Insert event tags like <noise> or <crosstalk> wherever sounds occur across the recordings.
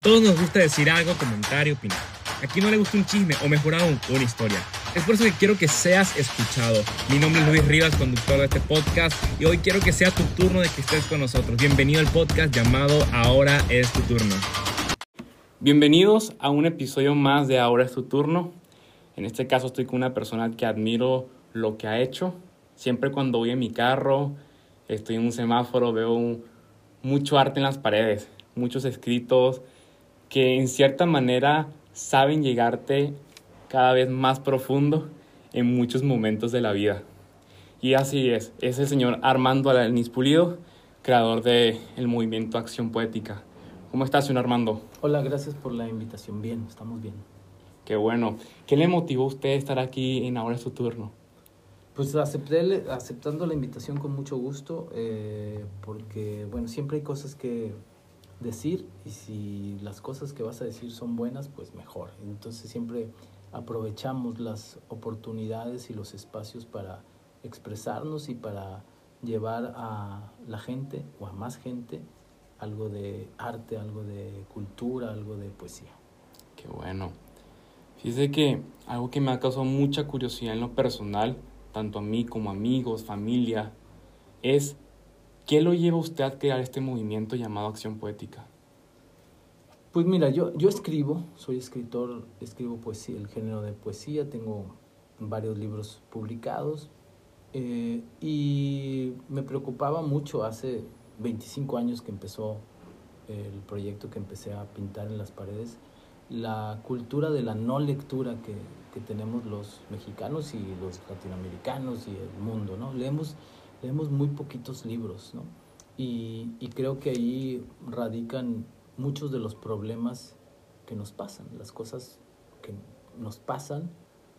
Todos nos gusta decir algo, comentar y opinar. Aquí no le gusta un chisme o mejor aún, una historia. Es por eso que quiero que seas escuchado. Mi nombre es Luis Rivas, conductor de este podcast, y hoy quiero que sea tu turno de que estés con nosotros. Bienvenido al podcast llamado Ahora es tu turno. Bienvenidos a un episodio más de Ahora es tu turno. En este caso estoy con una persona que admiro lo que ha hecho. Siempre cuando voy en mi carro, estoy en un semáforo, veo mucho arte en las paredes, muchos escritos que en cierta manera saben llegarte cada vez más profundo en muchos momentos de la vida. Y así es, es el señor Armando Alanis Pulido, creador del el movimiento Acción Poética. ¿Cómo estás, señor Armando? Hola, gracias por la invitación. Bien, estamos bien. Qué bueno. ¿Qué le motivó a usted estar aquí en Ahora es su turno? Pues acepté, aceptando la invitación con mucho gusto, eh, porque, bueno, siempre hay cosas que decir y si las cosas que vas a decir son buenas, pues mejor. Entonces siempre aprovechamos las oportunidades y los espacios para expresarnos y para llevar a la gente o a más gente algo de arte, algo de cultura, algo de poesía. Qué bueno. Fíjese que algo que me ha causado mucha curiosidad en lo personal, tanto a mí como amigos, familia, es ¿Qué lo lleva usted a crear este movimiento llamado Acción Poética? Pues mira, yo, yo escribo, soy escritor, escribo poesía, el género de poesía, tengo varios libros publicados eh, y me preocupaba mucho hace 25 años que empezó el proyecto que empecé a pintar en las paredes, la cultura de la no lectura que, que tenemos los mexicanos y los latinoamericanos y el mundo, ¿no? Leemos leemos muy poquitos libros, ¿no? Y, y, creo que ahí radican muchos de los problemas que nos pasan, las cosas que nos pasan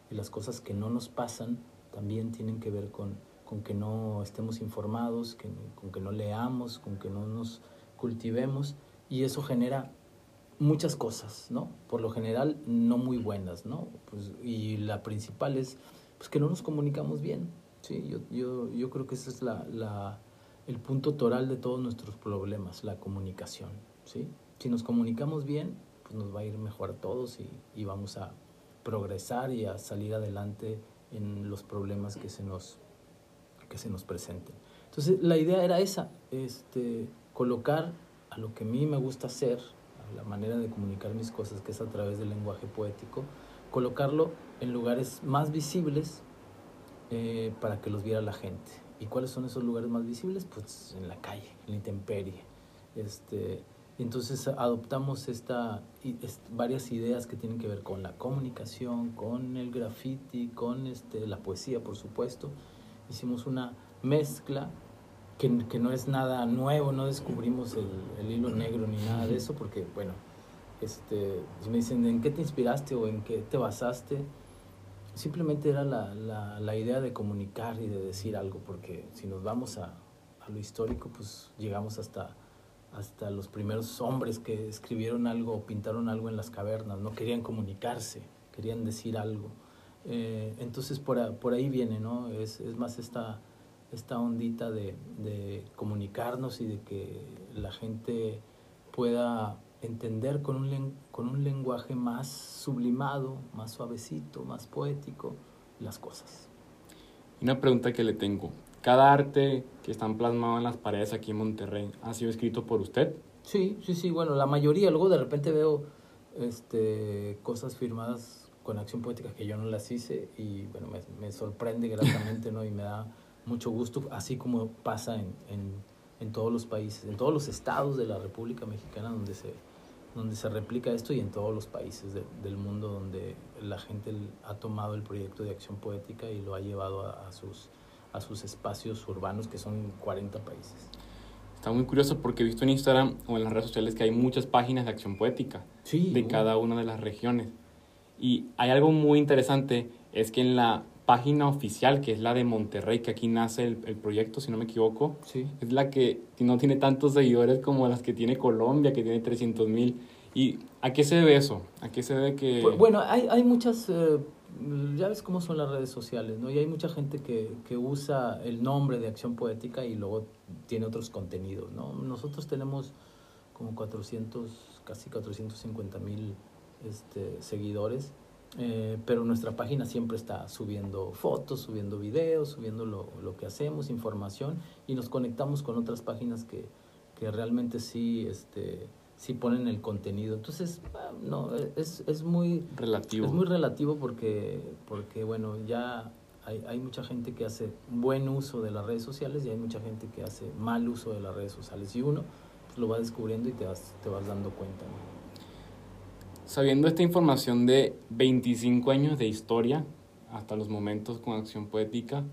y las cosas que no nos pasan también tienen que ver con, con que no estemos informados, que, con que no leamos, con que no nos cultivemos y eso genera muchas cosas, ¿no? Por lo general no muy buenas, ¿no? Pues, y la principal es pues, que no nos comunicamos bien, Sí, yo, yo, yo creo que ese es la, la, el punto toral de todos nuestros problemas, la comunicación. ¿sí? Si nos comunicamos bien, pues nos va a ir mejor a todos y, y vamos a progresar y a salir adelante en los problemas que se nos, que se nos presenten. Entonces, la idea era esa, este, colocar a lo que a mí me gusta hacer, a la manera de comunicar mis cosas, que es a través del lenguaje poético, colocarlo en lugares más visibles eh, para que los viera la gente. ¿Y cuáles son esos lugares más visibles? Pues en la calle, en la intemperie. Este, entonces adoptamos esta, varias ideas que tienen que ver con la comunicación, con el graffiti, con este, la poesía, por supuesto. Hicimos una mezcla que, que no es nada nuevo, no descubrimos el, el, hilo negro ni nada de eso, porque, bueno, este, me dicen en qué te inspiraste o en qué te basaste, simplemente era la, la, la, idea de comunicar y de decir algo, porque si nos vamos a, a, lo histórico, pues llegamos hasta, hasta los primeros hombres que escribieron algo o pintaron algo en las cavernas, no querían comunicarse, querían decir algo. Eh, entonces por, por, ahí viene, ¿no? Es, es más esta, esta ondita de, de comunicarnos y de que la gente pueda entender con un, con un lenguaje más sublimado, más suavecito, más poético las cosas. Una pregunta que le tengo. ¿Cada arte que están plasmado en las paredes aquí en Monterrey ha sido escrito por usted? Sí, sí, sí. Bueno, la mayoría. Luego de repente veo este, cosas firmadas con acción poética que yo no las hice y bueno, me, me sorprende gratamente, ¿no? Y me da mucho gusto, así como pasa en, en, en todos los países, en todos los estados de la República Mexicana donde se, donde se replica esto y en todos los países de, del mundo donde la gente ha tomado el proyecto de acción poética y lo ha llevado a, a, sus, a sus espacios urbanos, que son 40 países. Está muy curioso porque he visto en Instagram o en las redes sociales que hay muchas páginas de acción poética sí, de cada una de las regiones. Y hay algo muy interesante, es que en la página oficial, que es la de Monterrey, que aquí nace el, el proyecto, si no me equivoco, sí. es la que no tiene tantos seguidores como las que tiene Colombia, que tiene 300 mil. ¿Y a qué se debe eso? ¿A qué se debe que...? Pues, bueno, hay, hay muchas... Eh, ya ves cómo son las redes sociales, ¿no? Y hay mucha gente que, que usa el nombre de Acción Poética y luego tiene otros contenidos, ¿no? Nosotros tenemos como 400, casi 450 mil este, seguidores. Eh, pero nuestra página siempre está subiendo fotos, subiendo videos, subiendo lo, lo, que hacemos, información y nos conectamos con otras páginas que, que realmente sí, este, sí ponen el contenido. Entonces, ah, no, es, es muy relativo. Es muy relativo porque, porque bueno, ya hay, hay, mucha gente que hace buen uso de las redes sociales y hay mucha gente que hace mal uso de las redes sociales. Y uno pues, lo va descubriendo y te vas, te vas dando cuenta. Sabiendo esta información de 25 años de historia hasta los momentos con acción poética,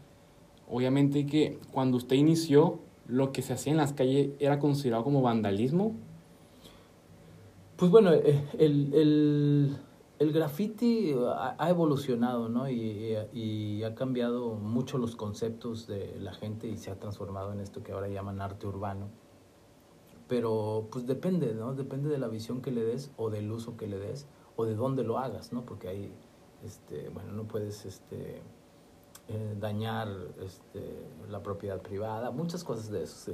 obviamente que cuando usted inició, lo que se hacía en las calles era considerado como vandalismo. Pues bueno, eh, el, el, el graffiti ha, evolucionado, ¿no? Y, y, ha cambiado mucho los conceptos de la gente y se ha transformado en esto que ahora llaman arte urbano. Pero pues depende, ¿no? Depende de la visión que le des o del uso que le des o de dónde lo hagas, ¿no? Porque ahí, este, bueno, no puedes este, eh, dañar este, la propiedad privada, muchas cosas de eso,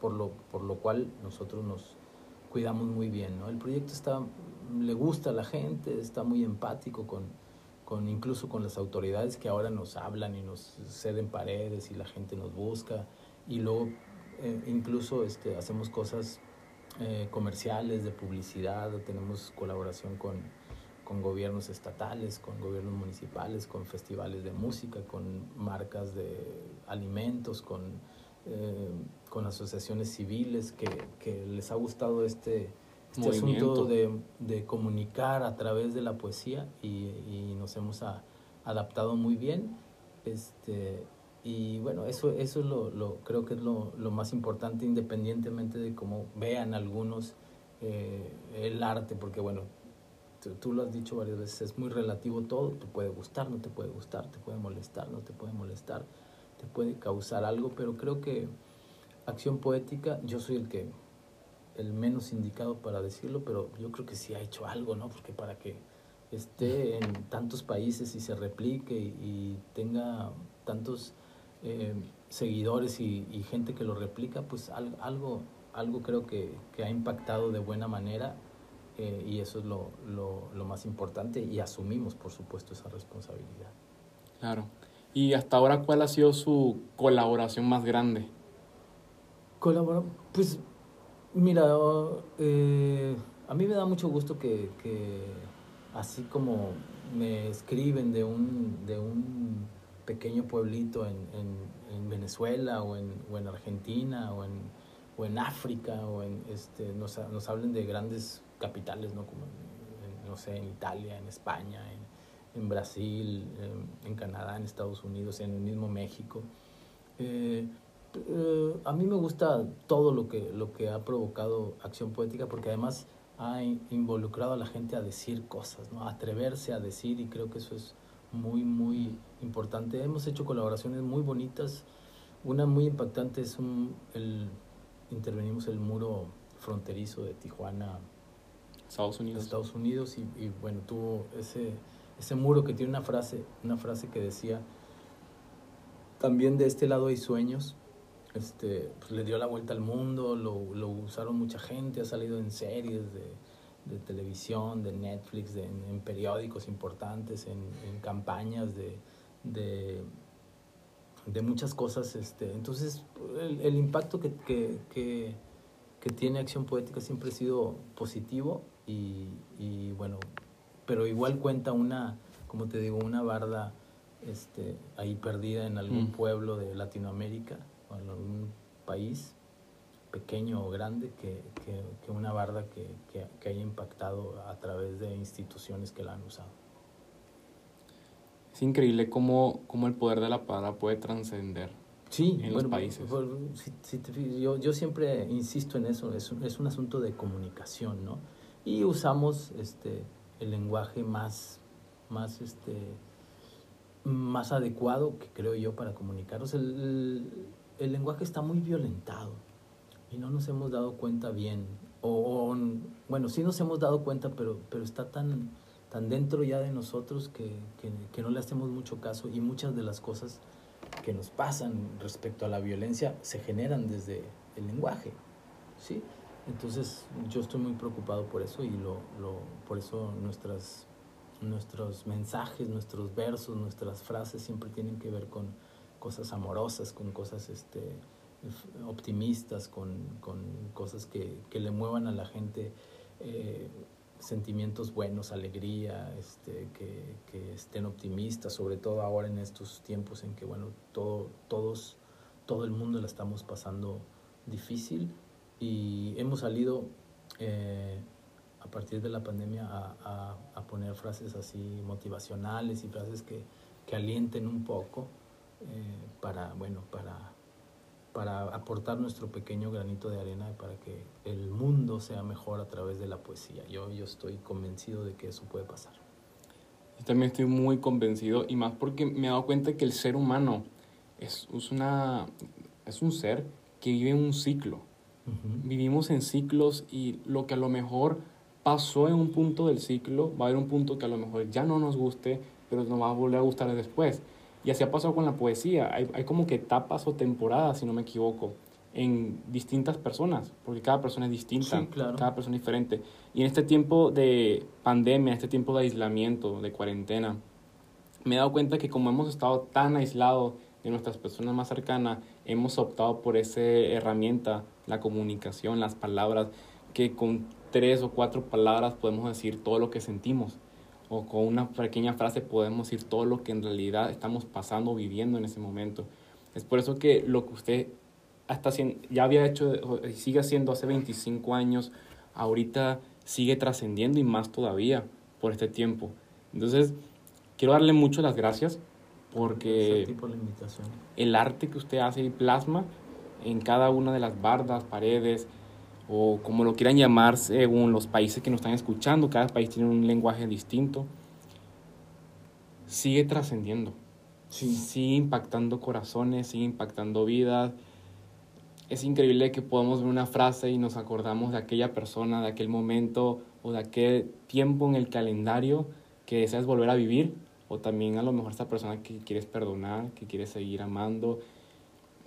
por, lo, por lo cual nosotros nos cuidamos muy bien, ¿no? El proyecto está le gusta a la gente, está muy empático con, con incluso con las autoridades que ahora nos hablan y nos ceden paredes y la gente nos busca y luego eh, incluso este, hacemos cosas eh, comerciales, de publicidad, tenemos colaboración con, con gobiernos estatales, con gobiernos municipales, con festivales de música, con marcas de alimentos, con, eh, con asociaciones civiles que, que les ha gustado este, este asunto de, de, comunicar a través de la poesía y, y nos hemos a, adaptado muy bien. Este, y bueno, eso, eso es lo, creo que es lo, lo, más importante, independientemente de cómo vean algunos eh, el arte, porque bueno, tú, lo has dicho varias veces, es muy relativo todo, te puede gustar, no te puede gustar, te puede molestar, no te puede molestar, te puede causar algo, pero creo que acción poética, yo soy el que el menos indicado para decirlo, pero yo creo que sí ha hecho algo, ¿no? Porque para que esté en tantos países y se replique y, tenga tantos eh, seguidores y, gente que lo replica, pues algo, algo creo que, que ha impactado de buena manera eh, y eso es lo, lo, lo, más importante y asumimos, por supuesto, esa responsabilidad. Claro. ¿Y hasta ahora cuál ha sido su colaboración más grande? Colabora, pues Mira, eh, a mí me da mucho gusto que, que, así como me escriben de un, de un pequeño pueblito en, en, en Venezuela o en, Argentina o en, o en África o en este nos, nos hablen de grandes capitales no como en, no sé en Italia en España en, en Brasil en, Canadá en Estados Unidos en el mismo México eh, eh, a mí me gusta todo lo que, lo que ha provocado acción poética porque además ha involucrado a la gente a decir cosas, ¿no? a atreverse a decir y creo que eso es muy, muy importante. Hemos hecho colaboraciones muy bonitas. Una muy impactante es un, el, intervenimos el muro fronterizo de Tijuana, Estados Unidos. Estados Unidos y, y, bueno, tuvo ese, ese muro que tiene una frase, una frase que decía, también de este lado hay sueños, este, pues, le dio la vuelta al mundo, lo, lo, usaron mucha gente, ha salido en series de, de televisión, de Netflix, de, en, en, periódicos importantes, en, en campañas de, de, de, muchas cosas. Este, entonces, el, el impacto que, que, que, que, tiene Acción Poética siempre ha sido positivo y, y bueno, pero igual cuenta una, como te digo, una barda este, ahí perdida en algún mm. pueblo de Latinoamérica en un país pequeño o grande que, que, que una barda que, que, haya impactado a través de instituciones que la han usado. Es increíble cómo, cómo el poder de la palabra puede trascender sí, en los países. si, si te, yo, yo siempre insisto en eso, es un, es un asunto de comunicación, ¿no? Y usamos este, el lenguaje más, más, este, más adecuado que creo yo para comunicarnos. El, el lenguaje está muy violentado y no nos hemos dado cuenta bien. O, bueno, sí nos hemos dado cuenta, pero, pero está tan, tan dentro ya de nosotros que, que, no le hacemos mucho caso y muchas de las cosas que nos pasan respecto a la violencia se generan desde el lenguaje. ¿sí? Entonces yo estoy muy preocupado por eso y lo, lo, por eso nuestras, nuestros mensajes, nuestros versos, nuestras frases siempre tienen que ver con cosas amorosas, con cosas este, optimistas, con, con cosas que, que, le muevan a la gente eh, sentimientos buenos, alegría, este, que, estén optimistas, sobre todo ahora en estos tiempos en que bueno, todo, todos, todo el mundo la estamos pasando difícil. Y hemos salido eh, a partir de la pandemia a, a, poner frases así motivacionales y frases que, que alienten un poco eh, para, bueno, para, para aportar nuestro pequeño granito de arena para que el mundo sea mejor a través de la poesía. Yo, yo estoy convencido de que eso puede pasar. Yo también estoy muy convencido y más porque me he dado cuenta que el ser humano es, es, una, es un ser que vive en un ciclo. Vivimos en ciclos y lo que a lo mejor pasó en un punto del ciclo, va a haber un punto que a lo mejor ya no nos guste, pero nos va a volver a gustar después. Y así ha pasado con la poesía. Hay, hay como que etapas o temporadas, si no me equivoco, en distintas personas, porque cada persona es distinta, cada persona es diferente. Y en este tiempo de pandemia, en este tiempo de aislamiento, de cuarentena, me he dado cuenta que como hemos estado tan aislados de nuestras personas más cercanas, hemos optado por esa herramienta, la comunicación, las palabras, que con tres o cuatro palabras podemos decir todo lo que sentimos o con una pequeña frase podemos decir todo lo que en realidad estamos pasando, viviendo en ese momento. Es por eso que lo que usted hasta ya había hecho y sigue haciendo hace 25 años, ahorita sigue trascendiendo y más todavía por este tiempo. Entonces, quiero darle mucho las gracias porque el arte que usted hace y plasma en cada una de las bardas, paredes, o como lo quieran llamar según los países que nos están escuchando, cada país tiene un lenguaje distinto, sigue trascendiendo, sigue impactando corazones, sigue impactando vidas. Es increíble que podamos ver una frase y nos acordamos de aquella persona, de aquel momento o de aquel tiempo en el calendario que deseas volver a vivir, o también a lo mejor esa persona que quieres perdonar, que quieres seguir amando,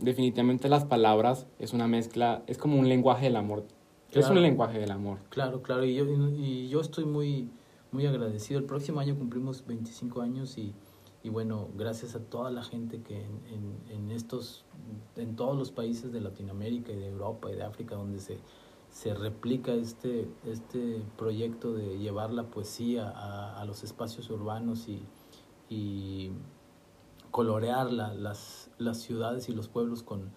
definitivamente las palabras es una mezcla, es como un lenguaje del amor. es un lenguaje del amor. Claro, claro, y yo, y yo estoy muy, muy agradecido. El próximo año cumplimos 25 años y, y bueno, gracias a toda la gente que en, en, estos, en todos los países de Latinoamérica y de Europa y de África donde se, se replica este, este proyecto de llevar la poesía a, a los espacios urbanos y, y colorear las, las ciudades y los pueblos con,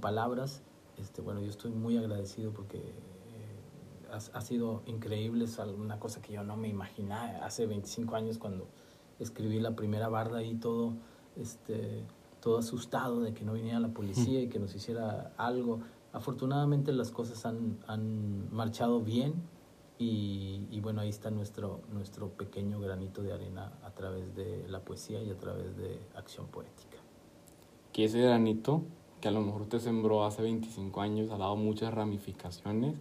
palabras. Este, bueno, yo estoy muy agradecido porque eh, ha, sido increíble, es una cosa que yo no me imaginaba hace 25 años cuando escribí la primera barda y todo, este, todo asustado de que no viniera la policía y que nos hiciera algo. Afortunadamente las cosas han marchado bien y, bueno, ahí está nuestro, nuestro pequeño granito de arena a través de la poesía y a través de acción poética. Que ese granito, que a lo mejor usted sembró hace 25 años, ha dado muchas ramificaciones,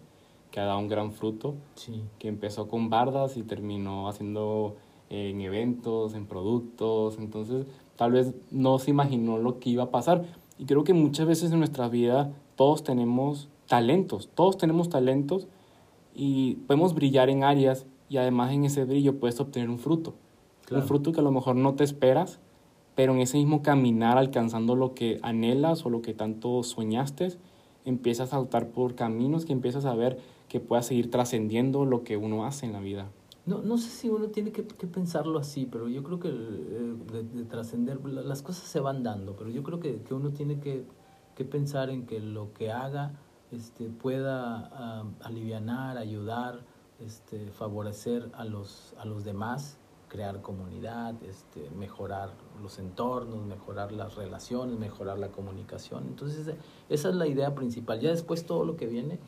que ha dado un gran fruto, sí. que empezó con bardas y terminó haciendo eh, en eventos, en productos, entonces tal vez no se imaginó lo que iba a pasar. Y creo que muchas veces en nuestra vida todos tenemos talentos, todos tenemos talentos y podemos brillar en áreas y además en ese brillo puedes obtener un fruto. Un fruto que a lo mejor no te esperas, pero en ese mismo caminar alcanzando lo que anhelas o lo que tanto soñaste, empiezas a saltar por caminos que empiezas a ver que puedas seguir trascendiendo lo que uno hace en la vida. No, no sé si uno tiene que, pensarlo así, pero yo creo que eh, de, trascender, las cosas se van dando, pero yo creo que, que uno tiene que, que pensar en que lo que haga este, pueda uh, alivianar, ayudar, este, favorecer a los, a los demás, crear comunidad, este, mejorar los entornos, mejorar las relaciones, mejorar la comunicación. Entonces, esa es la idea principal. Ya después todo lo que viene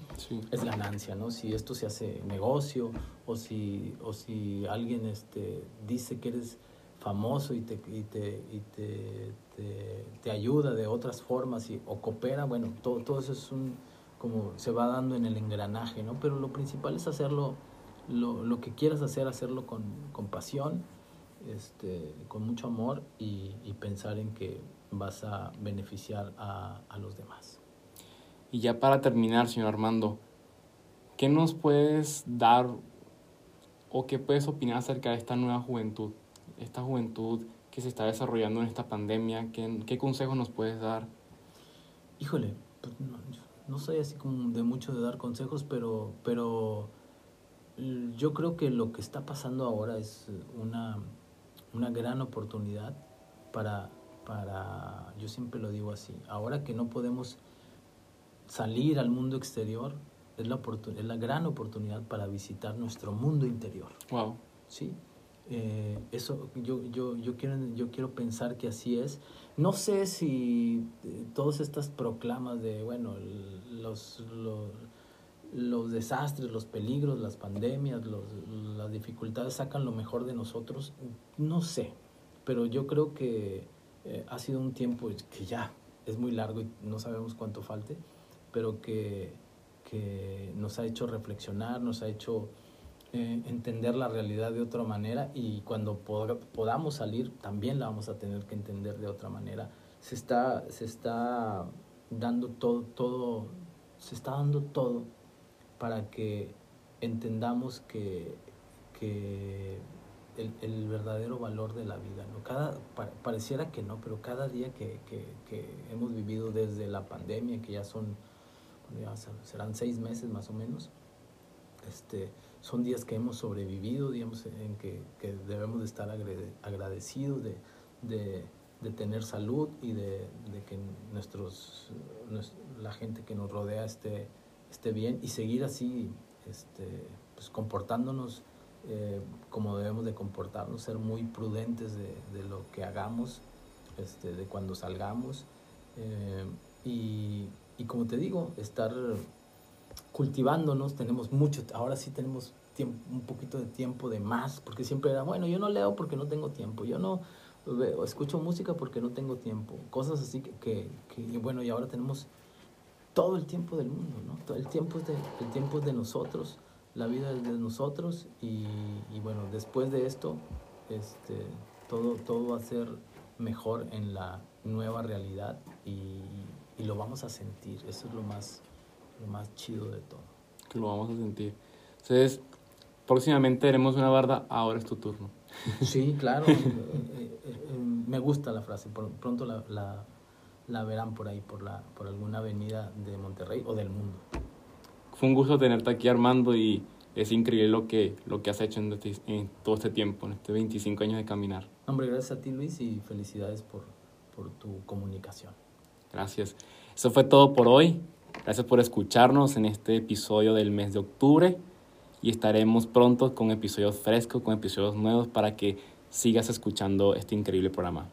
es ganancia, ¿no? Si esto se hace negocio o si, o si alguien este, dice que eres famoso y te, y te, y te, te, te ayuda de otras formas y, o coopera, bueno, todo, todo eso es un como se va dando en el engranaje, ¿no? Pero lo principal es hacerlo, lo, lo que quieras hacer, hacerlo con, con pasión, este, con mucho amor y, y, pensar en que vas a beneficiar a, a, los demás. Y ya para terminar, señor Armando, ¿qué nos puedes dar o qué puedes opinar acerca de esta nueva juventud? Esta juventud que se está desarrollando en esta pandemia, ¿qué, qué consejos nos puedes dar? Híjole, pues no, no, soy así como de mucho de dar consejos, pero, pero yo creo que lo que está pasando ahora es una, una gran oportunidad para, para, yo siempre lo digo así, ahora que no podemos salir al mundo exterior, es la, es la gran oportunidad para visitar nuestro mundo interior. Wow. ¿Sí? Eh, eso yo, yo, yo, quiero, yo quiero pensar que así es. No sé si eh, todas estas proclamas de, bueno, los, los, desastres, los peligros, las pandemias, las dificultades sacan lo mejor de nosotros, no sé, pero yo creo que eh, ha sido un tiempo que ya es muy largo y no sabemos cuánto falte, pero que, que nos ha hecho reflexionar, nos ha hecho eh, entender la realidad de otra manera y cuando podamos salir también la vamos a tener que entender de otra manera. Se está, se está dando todo, todo, se está dando todo para que entendamos que, que el, el, verdadero valor de la vida. ¿no? Cada, pareciera que no, pero cada día que, que, que, hemos vivido desde la pandemia, que ya son, ya serán seis meses más o menos, este, son días que hemos sobrevivido, digamos, en que, debemos de estar agradecidos de, tener salud y de, que nuestros, la gente que nos rodea esté, esté bien y seguir así este, pues comportándonos eh, como debemos de comportarnos, ser muy prudentes de, de lo que hagamos, este, de cuando salgamos eh, y, y como te digo, estar cultivándonos, tenemos mucho, ahora sí tenemos tiempo, un poquito de tiempo de más, porque siempre era, bueno, yo no leo porque no tengo tiempo, yo no veo, escucho música porque no tengo tiempo, cosas así que, que, bueno, y ahora tenemos todo el tiempo del mundo, ¿no? Todo el tiempo es de, el tiempo es de nosotros, la vida es de nosotros y, bueno, después de esto, este, todo, todo va a ser mejor en la nueva realidad y lo vamos a sentir, eso es lo más lo más chido de todo. Que lo vamos a sentir. Entonces, próximamente haremos una barda, ahora es tu turno. Sí, <laughs> claro. Eh, eh, eh, me gusta la frase. pronto la, la, la, verán por ahí, por, la, por alguna avenida de Monterrey o del mundo. Fue un gusto tenerte aquí, Armando, y es increíble lo que, lo que has hecho en, este, en todo este tiempo, en este 25 años de caminar. Hombre, gracias a ti, Luis, y felicidades por, por tu comunicación. Gracias. Eso fue todo por hoy. Gracias por escucharnos en este episodio del mes de octubre y estaremos pronto con episodios frescos, con episodios nuevos para que sigas escuchando este increíble programa.